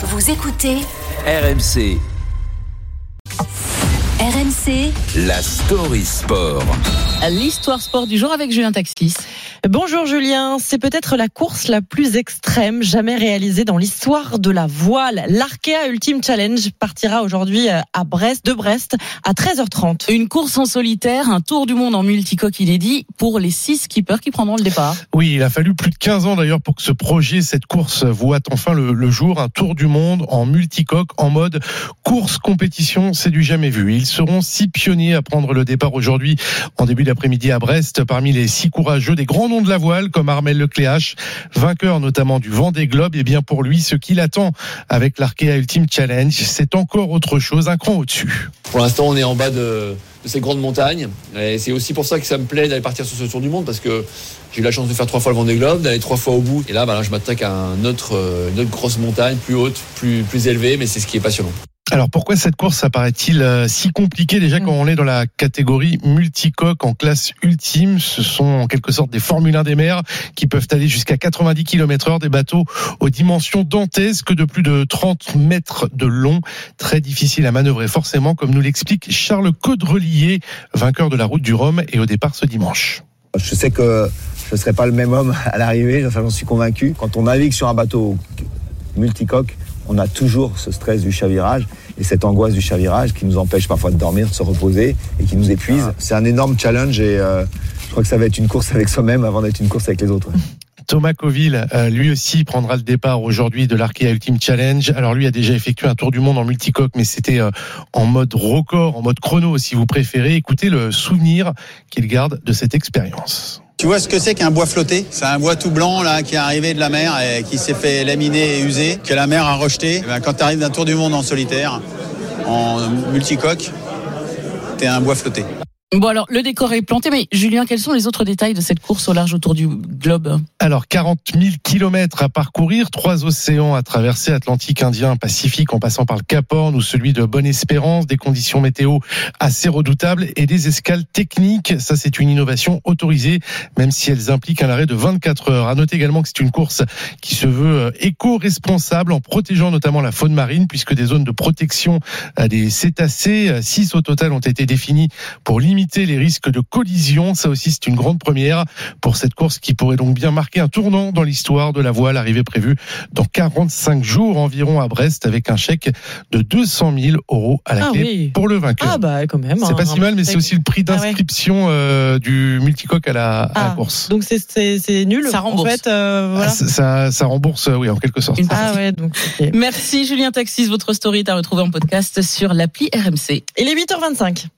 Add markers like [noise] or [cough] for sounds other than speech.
Vous écoutez RMC, RMC la story sport. L'histoire sport du jour avec Julien Taxis. Bonjour Julien, c'est peut-être la course la plus extrême jamais réalisée dans l'histoire de la voile. L'Arkea Ultimate Challenge partira aujourd'hui euh, à Brest, de Brest, à 13h30. Une course en solitaire, un tour du monde en multicoque inédit pour les six skippers qui prendront le départ. Oui, il a fallu plus de 15 ans d'ailleurs pour que ce projet, cette course voit enfin le, le jour. Un tour du monde en multicoque, en mode course compétition, c'est du jamais vu. Ils seront six pionniers à prendre le départ aujourd'hui en début d'après-midi à Brest. Parmi les six courageux, des grands noms de la voile comme Armel Lecléache, vainqueur notamment du Vendée Globe. Et bien pour lui, ce qu'il attend avec l'Arkea Ultimate Challenge, c'est encore autre chose, un cran au-dessus. Pour l'instant, on est en bas de, ces grandes montagnes. Et c'est aussi pour ça que ça me plaît d'aller partir sur ce tour du monde parce que j'ai eu la chance de faire trois fois le Vendée Globe, d'aller trois fois au bout. Et là, voilà, je m'attaque à euh, une autre grosse montagne, plus haute, plus élevée, mais c'est ce qui est passionnant. Alors pourquoi cette course apparaît-il euh, si compliquée déjà quand on est dans la catégorie multicoque en classe ultime? Ce sont en quelque sorte des Formule 1 des mers qui peuvent aller jusqu'à 90 km heure, des bateaux aux dimensions dantesques de plus de 30 mètres de long, très difficile à manœuvrer forcément comme nous l'explique Charles Caudrelier, vainqueur de la route du Rhum et au départ ce dimanche. Je sais que je ne serai pas le même homme à l'arrivée, enfin, j'en suis convaincu. Quand on navigue sur un bateau multicoque, on a toujours ce stress du chavirage et cette angoisse du chavirage qui nous empêche parfois de dormir, de se reposer et qui nous épuise. C'est un énorme challenge et euh, je crois que ça va être une course avec soi-même avant d'être une course avec les autres. [laughs] Thomas Coville, euh, lui aussi prendra le départ aujourd'hui de l'Arkea Ultimate Challenge. Alors lui a déjà effectué un tour du monde en multicoque, mais c'était euh, en mode record, en mode chrono si vous préférez. Écoutez le souvenir qu'il garde de cette expérience. Tu vois ce que c'est qu'un bois flotté? C'est un bois tout blanc là qui est arrivé de la mer et qui s'est fait laminer et user, que la mer a rejeté. Et ben, quand tu arrives d'un tour du monde en solitaire, en multicoque, t'es un bois flotté. Bon alors, le décor est planté, mais Julien, quels sont les autres détails de cette course au large autour du globe Alors 40 000 kilomètres à parcourir, trois océans à traverser, Atlantique, Indien, Pacifique, en passant par le Cap Horn ou celui de Bonne-Espérance, des conditions météo assez redoutables et des escales techniques. Ça, c'est une innovation autorisée, même si elles impliquent un arrêt de 24 heures. À noter également que c'est une course qui se veut euh, éco-responsable en protégeant notamment la faune marine, puisque des zones de protection euh, des cétacés, euh, six au total, ont été définies pour limiter les risques de collision. Ça aussi, c'est une grande première pour cette course qui pourrait donc bien marquer un tournant dans l'histoire de la voile. Arrivée prévue dans 45 jours environ à Brest avec un chèque de 200 000 euros à la Ah clé oui. pour le vainqueur. Ah bah quand même. c'est un- pas si mal, mais c'est aussi le prix Ah ouais. d'inscription euh, du multicoque à la, à la Ah, course. Donc c'est- nul. Ça rembourse. En fait, euh, voilà. Ah, ça, ça, ça rembourse, euh, oui, en quelque sorte. Ah ouais, donc. Merci Julien Taxis, votre story est à retrouver en podcast sur l'appli RMC. Il est 8h25.